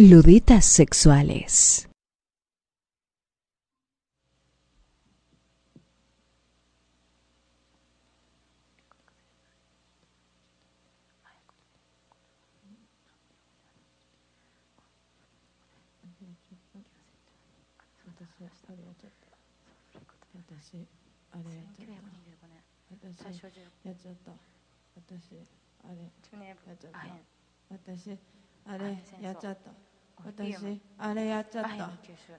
Luditas sexuales. 私あれやっちゃった。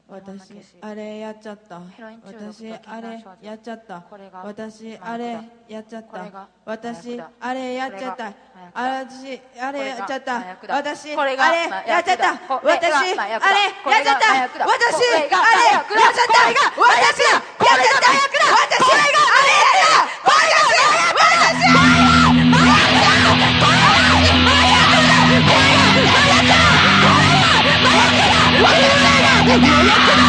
私あれやっちゃった。私あれやっちゃった。私あれやっちゃった。私あれやっちゃった。私あれやっちゃった。私あれやっちゃった。私あれやっちゃった。私あれやっちゃった。私あれやっちゃった私あれやっちゃった Yeah.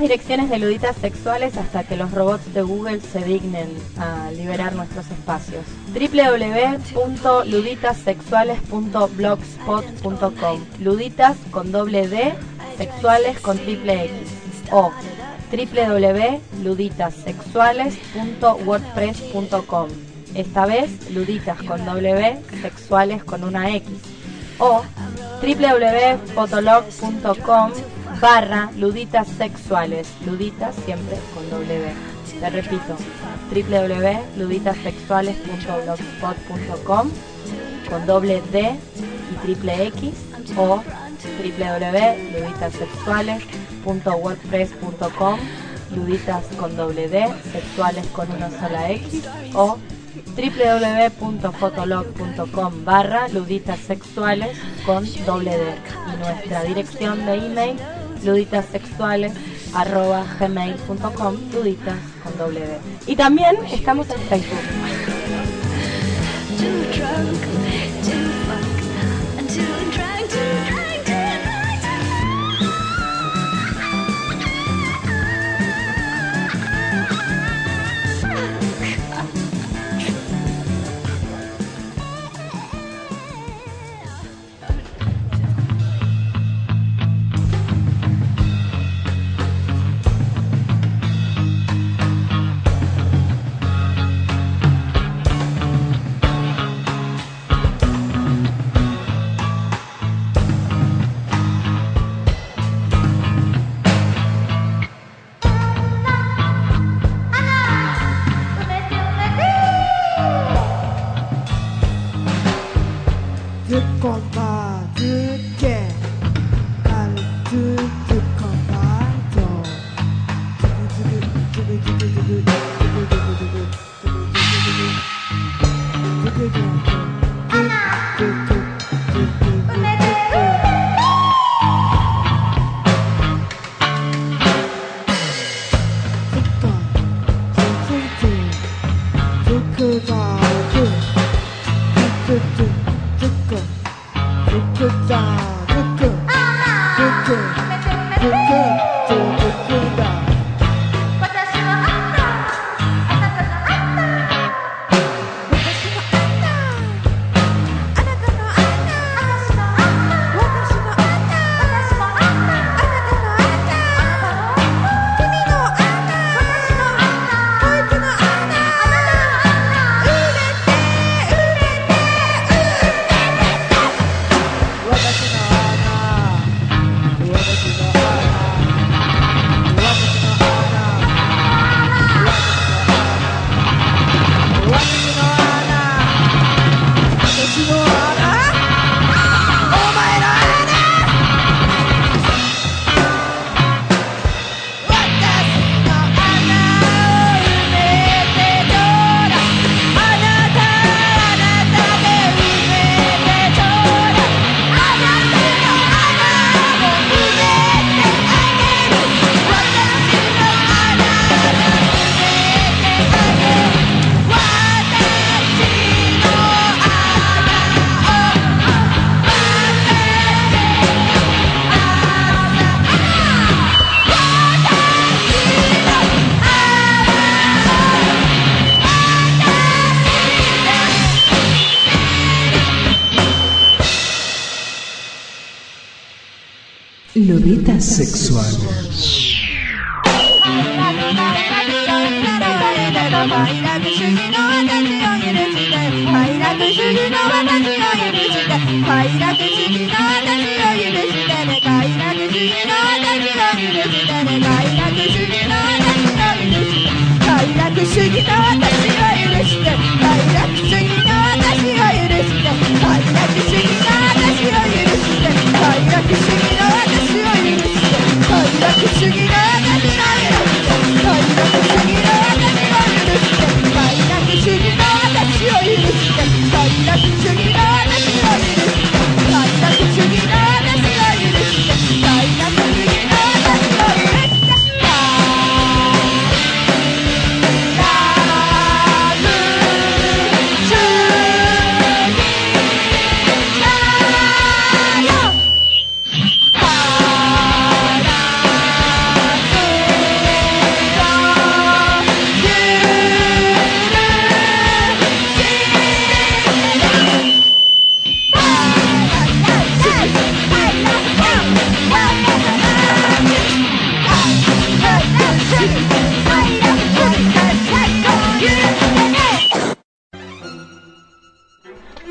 Direcciones de luditas sexuales hasta que los robots de Google se dignen a liberar nuestros espacios. www.luditasexuales.blogspot.com Luditas con doble D, sexuales con triple X. O www.luditasexuales.wordpress.com Esta vez, luditas con W, sexuales con una X. O www.fotolog.com barra luditas sexuales, luditas siempre con W. Te repito, www.luditasexuales.blogspot.com con doble D y triple X o www.luditasexuales.wordpress.com luditas con doble D, sexuales con una sola X o www.fotolog.com barra luditas sexuales con doble D y nuestra dirección de email luditasexuales.gmail.com luditas con doble. Y también estamos en Facebook. sexual.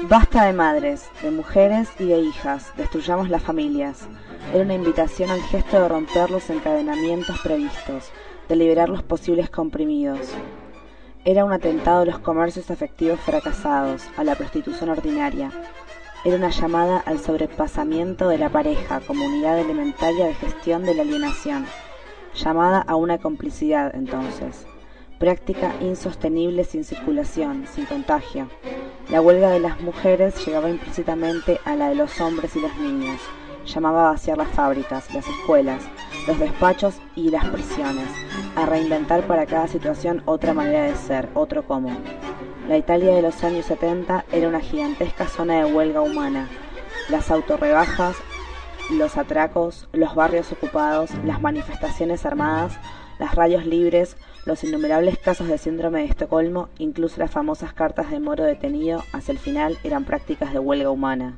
Basta de madres, de mujeres y de hijas, destruyamos las familias. Era una invitación al gesto de romper los encadenamientos previstos, de liberar los posibles comprimidos. Era un atentado a los comercios afectivos fracasados, a la prostitución ordinaria. Era una llamada al sobrepasamiento de la pareja como unidad elementaria de gestión de la alienación. Llamada a una complicidad, entonces práctica insostenible sin circulación, sin contagio. La huelga de las mujeres llegaba implícitamente a la de los hombres y los niños. Llamaba a vaciar las fábricas, las escuelas, los despachos y las prisiones, a reinventar para cada situación otra manera de ser, otro común. La Italia de los años 70 era una gigantesca zona de huelga humana. Las autorrebajas, los atracos, los barrios ocupados, las manifestaciones armadas, las rayos libres, los innumerables casos de síndrome de Estocolmo, incluso las famosas cartas de Moro detenido, hacia el final eran prácticas de huelga humana.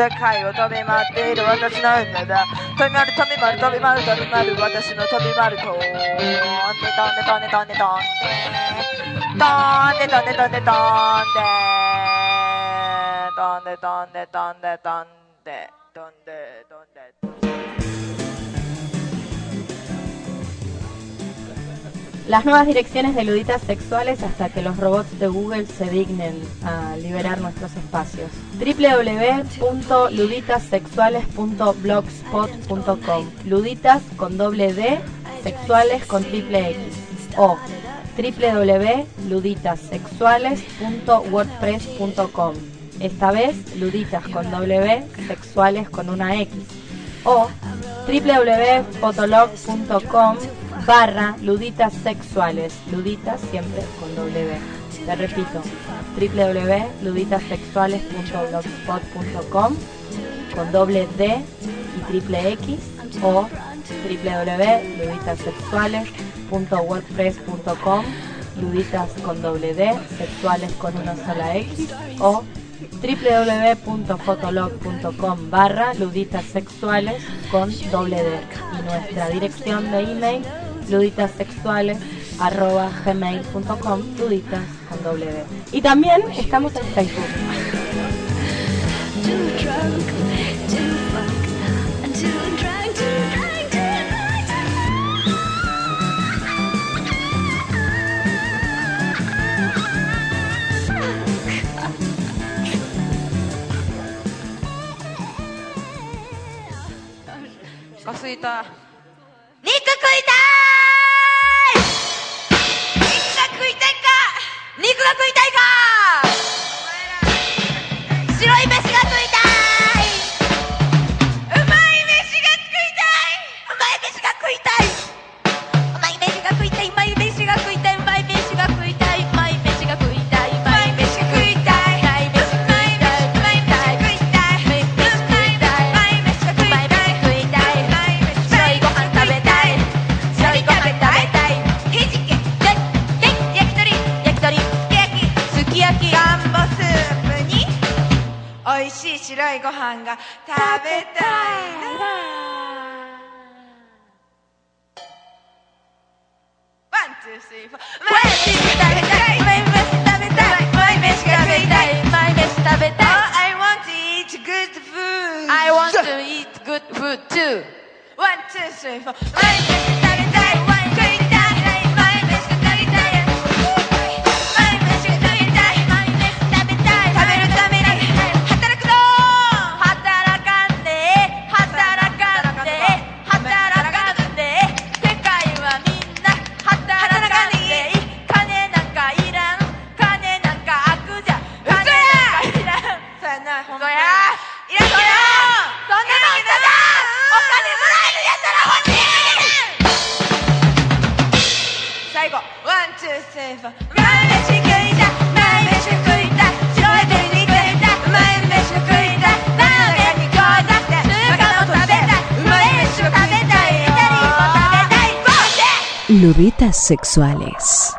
世界を飛び回っている私の運命だ。飛び回る飛び回る飛び回る飛び回る私の飛び回るとんで飛んで飛んで飛んで飛んで飛んで飛んで飛んで飛んで飛んで飛んで飛んで飛んで飛んで Las nuevas direcciones de luditas sexuales hasta que los robots de Google se dignen a liberar nuestros espacios. www.luditasexuales.blogspot.com Luditas con doble D, sexuales con triple X. O www.luditasexuales.wordpress.com Esta vez luditas con W, sexuales con una X. O www.fotolog.com barra luditas sexuales, luditas siempre con W. Te repito, www.luditasexuales.blogspot.com con doble D y triple X o www.luditasexuales.wordpress.com luditas con doble D, sexuales con una sola X o www.fotolog.com barra luditas sexuales con doble D y nuestra dirección de email luditasexuales.gmail.com luditas con doble. Y también estamos en Facebook. Cosita. 肉食いたい肉が食いたいか。肉が食いたいか白い飯が白いご飯が食べたいワン、ツー、スリー、フォー。マイ飯食べたい。マイ飯食べたい。マイ飯食べたい。マイ飯食べたい。I want to eat good food. I want to eat good food too. One, two, three, four. マイ飯食べたい。 Sexuales.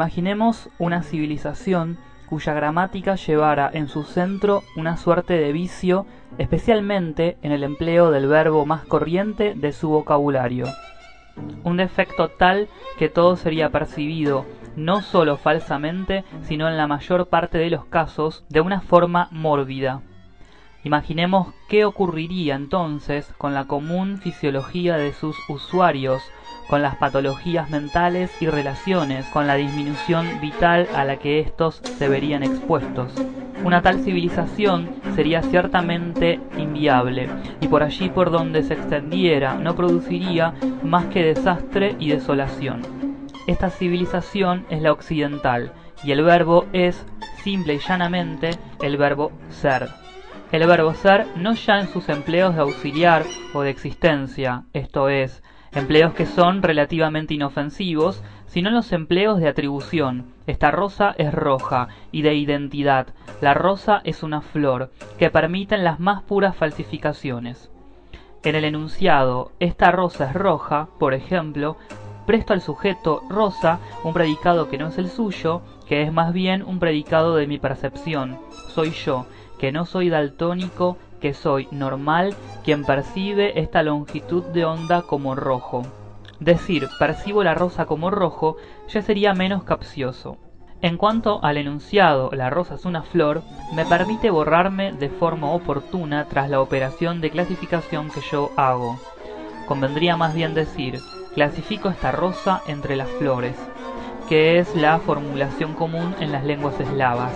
Imaginemos una civilización cuya gramática llevara en su centro una suerte de vicio, especialmente en el empleo del verbo más corriente de su vocabulario. Un defecto tal que todo sería percibido no sólo falsamente, sino en la mayor parte de los casos de una forma mórbida. Imaginemos qué ocurriría entonces con la común fisiología de sus usuarios, con las patologías mentales y relaciones, con la disminución vital a la que éstos se verían expuestos. Una tal civilización sería ciertamente inviable, y por allí por donde se extendiera no produciría más que desastre y desolación. Esta civilización es la occidental, y el verbo es, simple y llanamente, el verbo ser. El verbo ser no ya en sus empleos de auxiliar o de existencia, esto es, empleos que son relativamente inofensivos, sino los empleos de atribución. Esta rosa es roja y de identidad. La rosa es una flor que permiten las más puras falsificaciones. En el enunciado esta rosa es roja, por ejemplo, presto al sujeto rosa un predicado que no es el suyo, que es más bien un predicado de mi percepción. Soy yo, que no soy daltónico, que soy normal quien percibe esta longitud de onda como rojo. Decir percibo la rosa como rojo ya sería menos capcioso. En cuanto al enunciado la rosa es una flor, me permite borrarme de forma oportuna tras la operación de clasificación que yo hago. Convendría más bien decir, clasifico esta rosa entre las flores, que es la formulación común en las lenguas eslavas.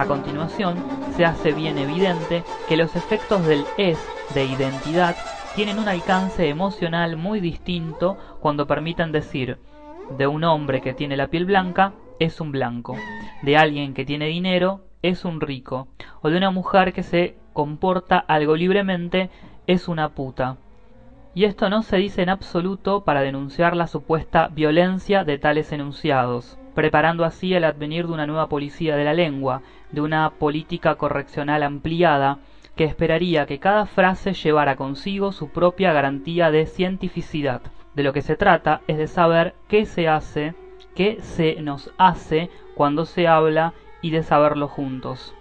A continuación, se hace bien evidente que los efectos del es de identidad tienen un alcance emocional muy distinto cuando permiten decir de un hombre que tiene la piel blanca es un blanco, de alguien que tiene dinero es un rico, o de una mujer que se comporta algo libremente es una puta. Y esto no se dice en absoluto para denunciar la supuesta violencia de tales enunciados preparando así el advenir de una nueva policía de la lengua, de una política correccional ampliada, que esperaría que cada frase llevara consigo su propia garantía de cientificidad. De lo que se trata es de saber qué se hace, qué se nos hace cuando se habla y de saberlo juntos.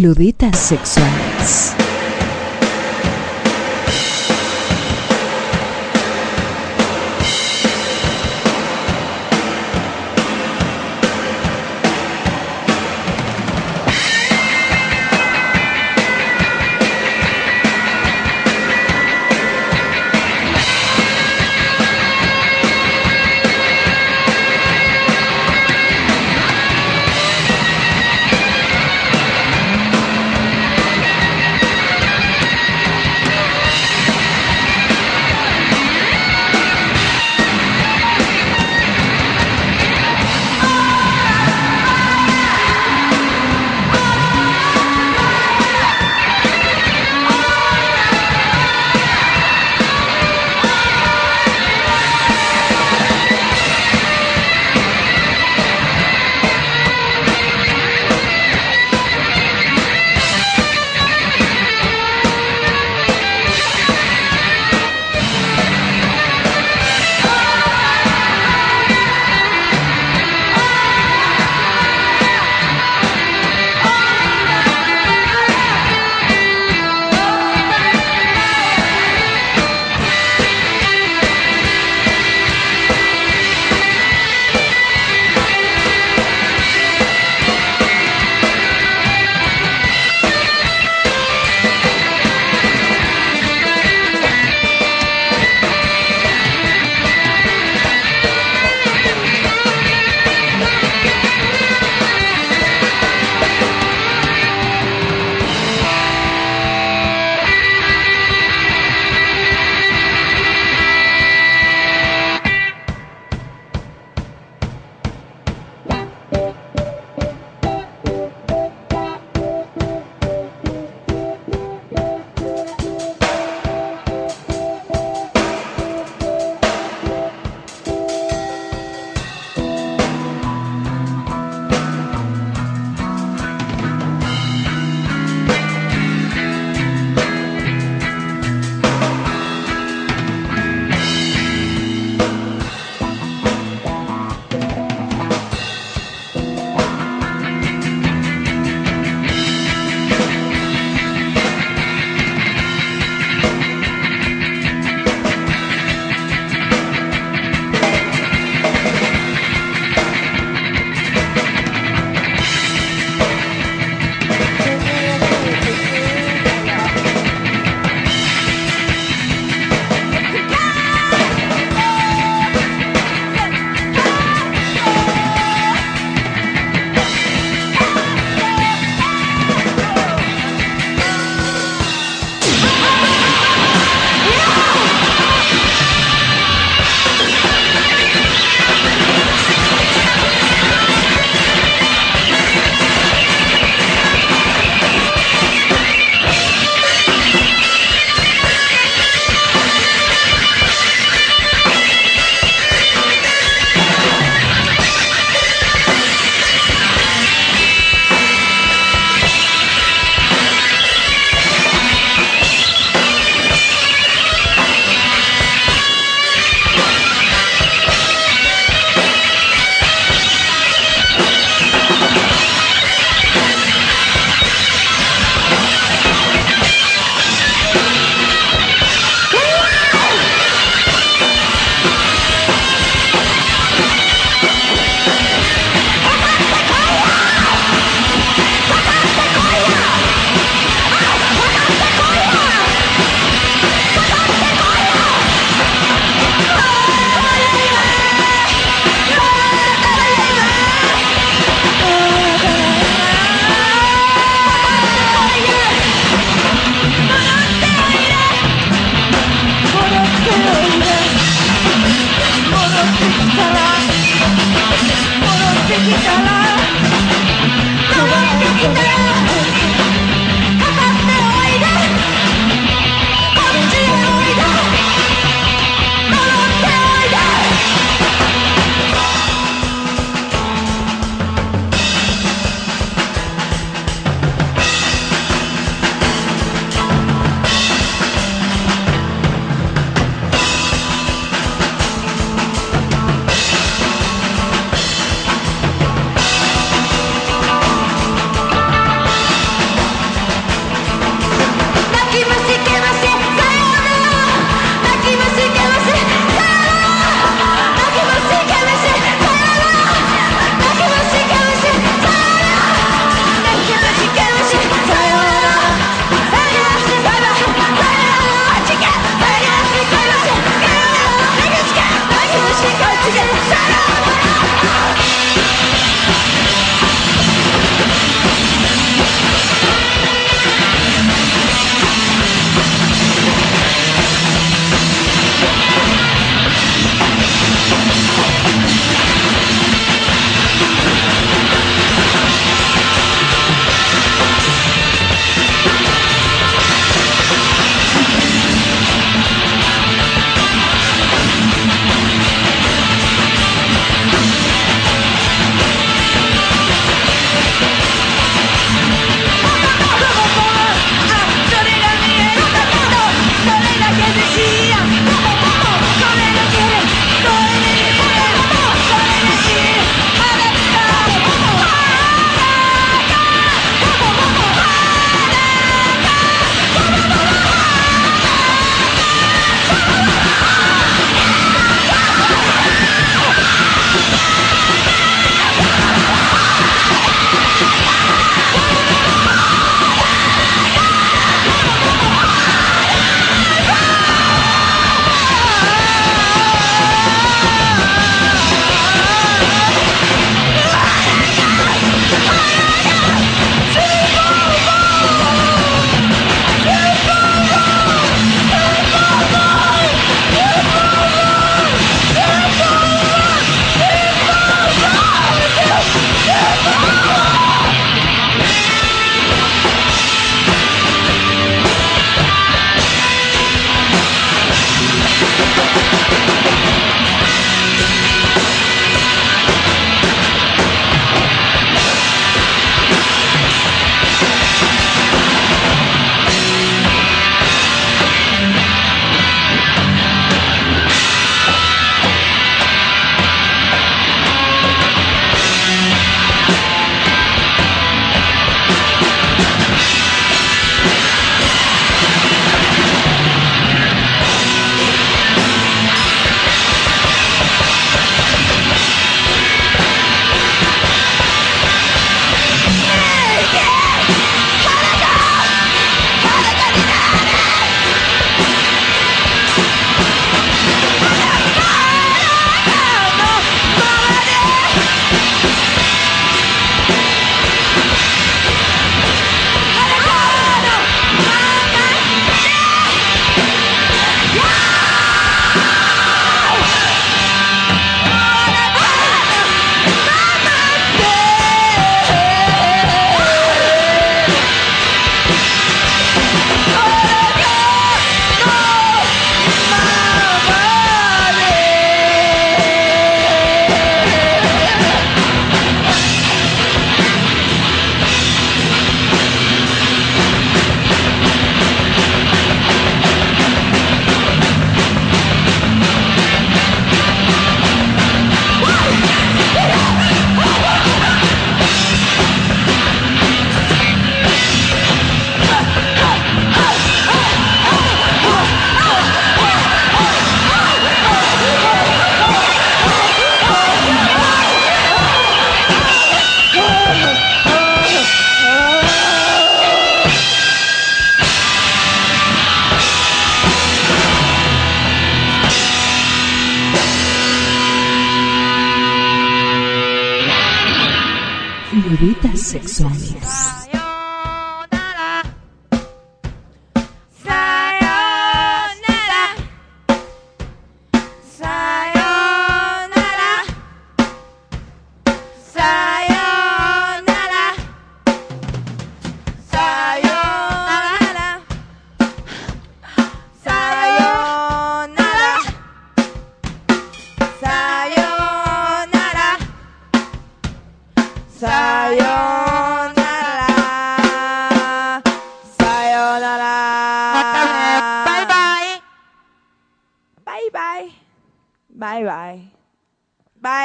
Luditas sexuales.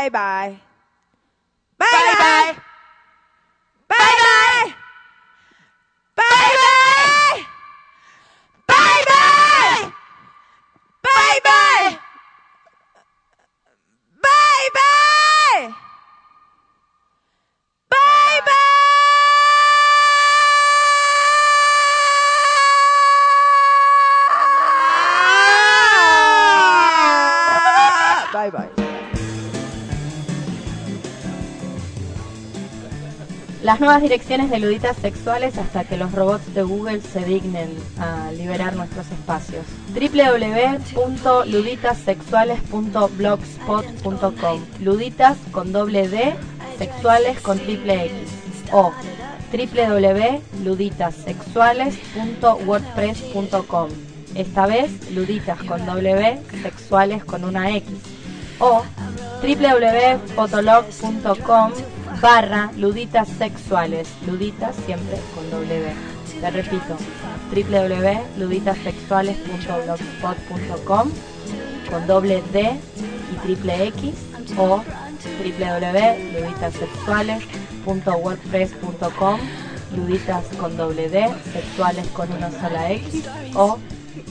拜拜。Las nuevas direcciones de luditas sexuales hasta que los robots de Google se dignen a liberar nuestros espacios. www.luditasexuales.blogspot.com Luditas con doble D, sexuales con triple X. O www.luditasexuales.wordpress.com Esta vez luditas con W, sexuales con una X. O www.fotolog.com barra luditas sexuales, luditas siempre con W. Te repito, www.luditasexuales.blogspot.com con doble D y triple X o www.luditasexuales.wordpress.com luditas con doble D, sexuales con una sola X o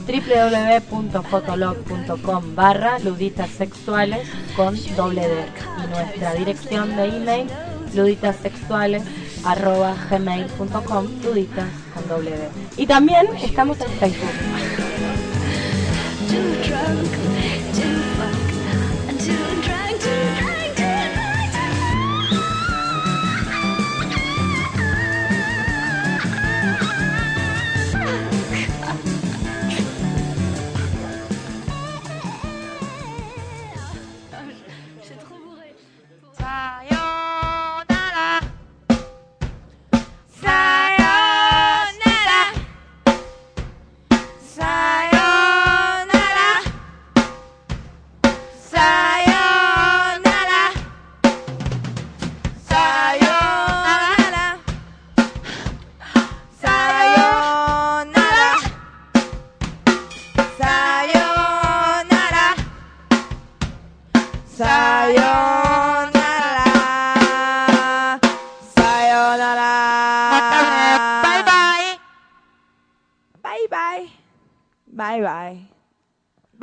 www.fotolog.com barra luditas sexuales con doble D y nuestra dirección de email luditasexuales arroba gmail.com luditas con doble D. Y también estamos en Facebook